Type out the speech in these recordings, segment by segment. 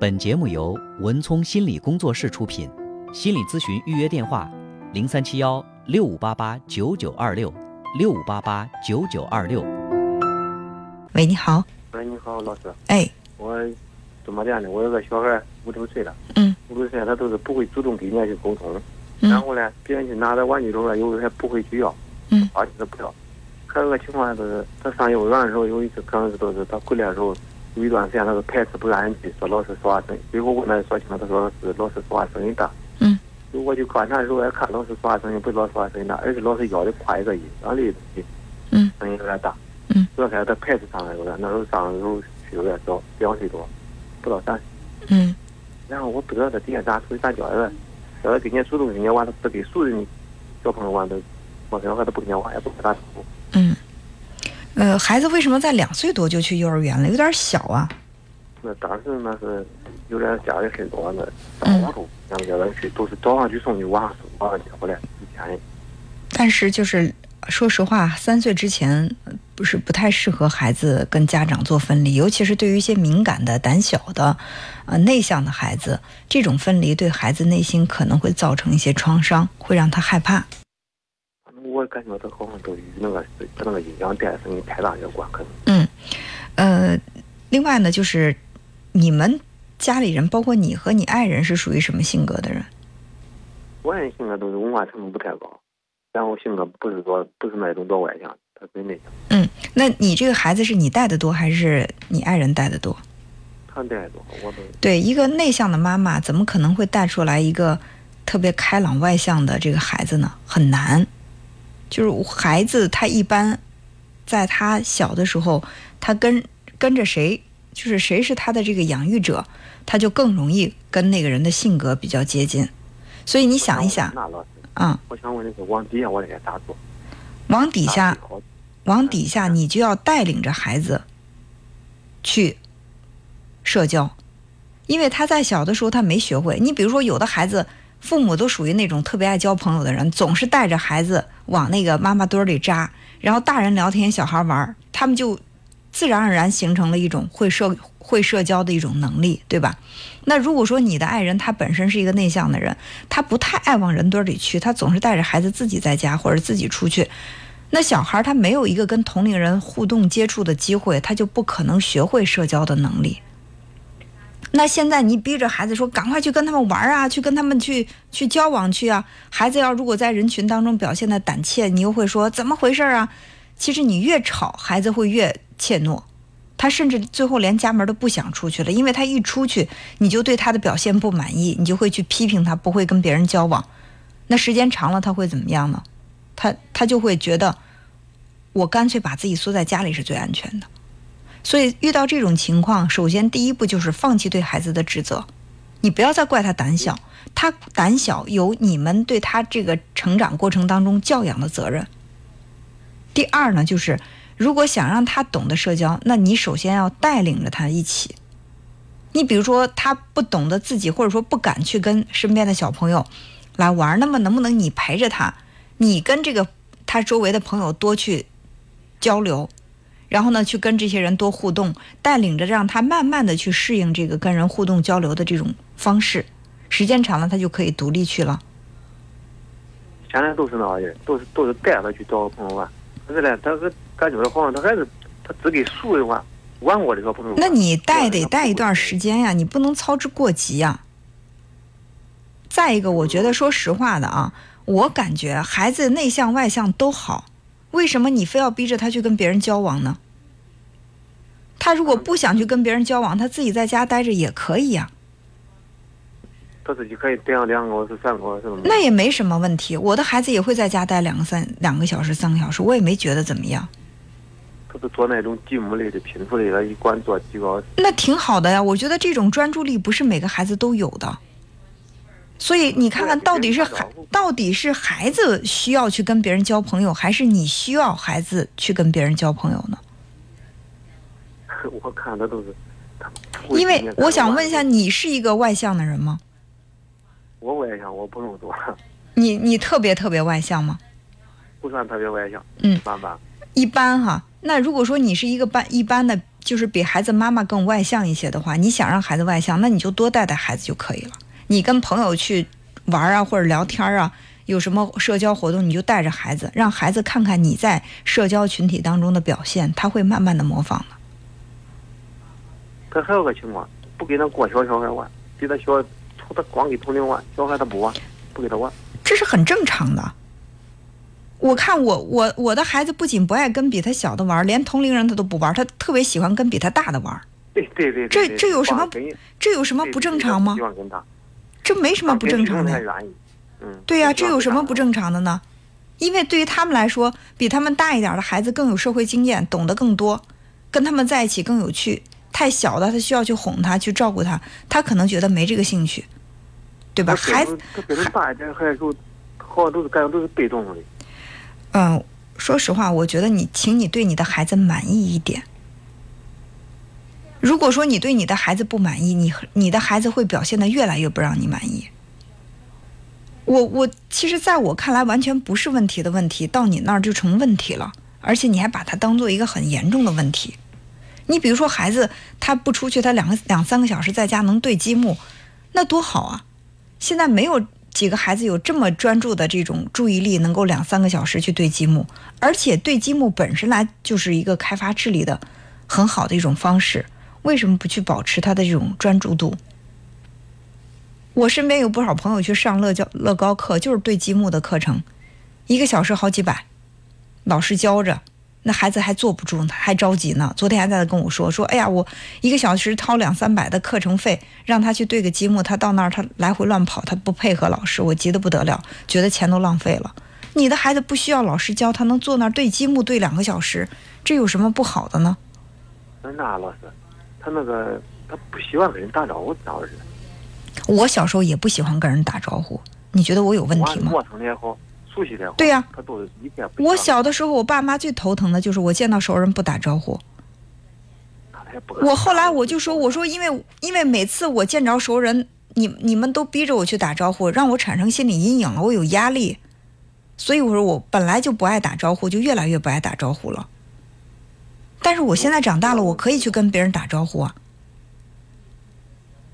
本节目由文聪心理工作室出品，心理咨询预约电话：零三七幺六五八八九九二六六五八八九九二六。喂，你好。喂，你好，老师。哎，我怎么的呢？我有个小孩五六岁了，嗯，五六岁他都是不会主动跟人家去沟通，嗯然后呢，别人去拿他玩具时候呢，有时候还不会去要，嗯，而且他不要。还有个情况就是，他上幼儿园的时候，有一次可能是都是他回来的时候，有一段时间他是排斥不让人去，说老师说话声音。最后问他说清了，他说是老师说话声音大。嗯，我去观察的时候，也看老师说话声音不是老师说话声音大，而且老师腰的夸一个音，让的东西嗯声音有点大。嗯，主要开始他排斥上来有点，那时候上的时候岁数也小，两岁多，不到三岁。嗯然后我不知道他底下咋处理咋教的，要他跟人家主动跟人家玩，他不给熟人的小朋友玩，他陌生小孩他不跟人家玩，也不跟他处。嗯，呃，孩子为什么在两岁多就去幼儿园了？有点小啊。那当时那是有点家里事多，那嗯打糊涂，然后叫他去，都是早上去送去，晚上送，晚上接回来，一天。但是就是说实话，三岁之前呃不是不太适合孩子跟家长做分离，尤其是对于一些敏感的、胆小的、呃内向的孩子，这种分离对孩子内心可能会造成一些创伤，会让他害怕。感觉他好像都与那个跟那个音响带声音太大有关，可能。呃，另外呢，就是你们家里人，包括你和你爱人，是属于什么性格的人？我人性格都是文化程度不太高，然后性格不是说不是那种多外向，他属于内向，嗯，那你这个孩子是你带的多，还是你爱人带的多？他带的多，我都对，一个内向的妈妈，怎么可能会带出来一个特别开朗外向的这个孩子呢？很难。就是孩子他一般在他小的时候，他跟跟着谁，就是谁是他的这个养育者，他就更容易跟那个人的性格比较接近。所以你想一想，那老师，啊、我想问的是往底下我应该咋做？往底下往底下，你就要带领着孩子去社交，因为他在小的时候他没学会。你比如说，有的孩子父母都属于那种特别爱交朋友的人，总是带着孩子往那个妈妈堆儿里扎，然后大人聊天，小孩玩儿，他们就自然而然形成了一种会社会社交的一种能力，对吧？那如果说你的爱人他本身是一个内向的人，他不太爱往人堆儿里去，他总是带着孩子自己在家或者自己出去，那小孩他没有一个跟同龄人互动接触的机会，他就不可能学会社交的能力。那现在你逼着孩子说赶快去跟他们玩啊，去跟他们去去交往去啊。孩子要如果在人群当中表现的胆怯，你又会说怎么回事啊？其实你越吵，孩子会越怯懦，他甚至最后连家门都不想出去了，因为他一出去，你就对他的表现不满意，你就会去批评他，不会跟别人交往。那时间长了，他会怎么样呢？他他就会觉得，我干脆把自己缩在家里是最安全的。所以遇到这种情况，首先第一步就是放弃对孩子的指责，你不要再怪他胆小，他胆小有你们对他这个成长过程当中教养的责任。第二呢，就是如果想让他懂得社交，那你首先要带领着他一起。你比如说他不懂得自己，或者说不敢去跟身边的小朋友来玩，那么能不能你陪着他，你跟这个他周围的朋友多去交流，然后呢去跟这些人多互动，带领着让他慢慢的去适应这个跟人互动交流的这种方式，时间长了他就可以独立去了。现在都是那样人，都是都是带他去找朋友玩，可是呢，他是感觉好像他还是他只给熟人玩，玩过的个朋友。那你带得带一段时间呀，你不能操之过急呀。再一个，我觉得说实话的啊，我感觉孩子内向外向都好，为什么你非要逼着他去跟别人交往呢？他如果不想去跟别人交往，他自己在家待着也可以呀，他自己可以两个小时、三个小时什么的。那也没什么问题。我的孩子也会在家待两个三两个小时、三个小时，我也没觉得怎么样，他是做那种积木类的、拼图类的，一管做几个。那挺好的呀。我觉得这种专注力不是每个孩子都有的。所以你看看，到底是孩到底是孩子需要去跟别人交朋友，还是你需要孩子去跟别人交朋友呢？我看的都是，因为我想问一下，你是一个外向的人吗？我外向，我不用多，你你特别特别外向吗？不算特别外向，嗯一般般。一般哈。那如果说你是一个般一般的就是比孩子妈妈更外向一些的话，你想让孩子外向，那你就多带带孩子就可以了。你跟朋友去玩啊，或者聊天啊，有什么社交活动，你就带着孩子，让孩子看看你在社交群体当中的表现，他会慢慢的模仿的。他还有个情况，不给那过小小孩玩，给他小，他光给同龄玩，小孩他不玩，不给他玩。这是很正常的。我看我我我的孩子不仅不爱跟比他小的玩，连同龄人他都不玩，他特别喜欢跟比他大的玩。对对对，这这有什么这有什么不正常吗？这没什么不正常的。嗯，对呀，这有什么不正常的呢？因为对于他们来说，比他们大一点的孩子更有社会经验，懂得更多，跟他们在一起更有趣。太小的，他需要去哄他，去照顾他，他可能觉得没这个兴趣，对吧？孩子他变成大一点好像都是感觉都是被动的。嗯，说实话，我觉得你，请你对你的孩子满意一点。如果说你对你的孩子不满意，你你的孩子会表现的越来越不让你满意。我我其实在我看来，完全不是问题的问题，到你那儿就成问题了，而且你还把它当做一个很严重的问题。你比如说，孩子他不出去，他两个两三个小时在家能对积木，那多好啊！现在没有几个孩子有这么专注的这种注意力，能够两三个小时去对积木，而且对积木本身来就是一个开发智力的很好的一种方式。为什么不去保持他的这种专注度？我身边有不少朋友去上乐教乐高课，就是对积木的课程，一个小时好几百，老师教着。那孩子还坐不住，呢还着急呢。昨天还在跟我说说，哎呀，我一个小时掏两三百的课程费，让他去对个积木，他到那儿他来回乱跑，他不配合老师，我急得不得了，觉得钱都浪费了。你的孩子不需要老师教，他能坐那儿对积木对两个小时，这有什么不好的呢？那老师，他那个他不喜欢跟人打招呼，咋回事？我小时候也不喜欢跟人打招呼，你觉得我有问题吗？陌生的也好。熟悉的对呀，他都一天。我小的时候，我爸妈最头疼的就是我见到熟人不打招呼。我后来我就说，我说因为因为每次我见着熟人，你你们都逼着我去打招呼，让我产生心理阴影了，我有压力，所以我说我本来就不爱打招呼，就越来越不爱打招呼了。但是我现在长大了，我可以去跟别人打招呼啊。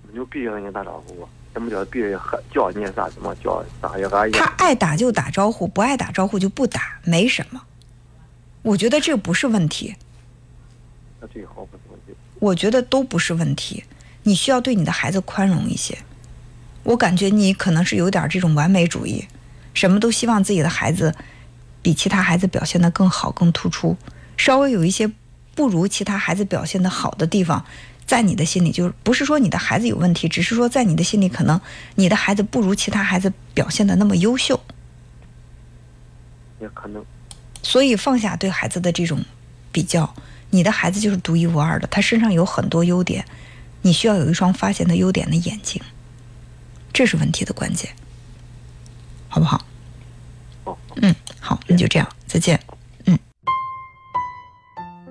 你就逼着人打招呼啊？怎么叫别人叫你啥？怎么叫啥呀？啥呀？他爱打就打招呼，不爱打招呼就不打，没什么。我觉得这不是问题。那最好不是问题。我觉得都不是问题。你需要对你的孩子宽容一些。我感觉你可能是有点这种完美主义，什么都希望自己的孩子比其他孩子表现的更好、更突出。稍微有一些不如其他孩子表现的好的地方。在你的心里，就是不是说你的孩子有问题，只是说在你的心里，可能你的孩子不如其他孩子表现的那么优秀，也可能。所以放下对孩子的这种比较，你的孩子就是独一无二的，他身上有很多优点，你需要有一双发现他优点的眼睛，这是问题的关键，好不好？嗯，好，那就这样，再见。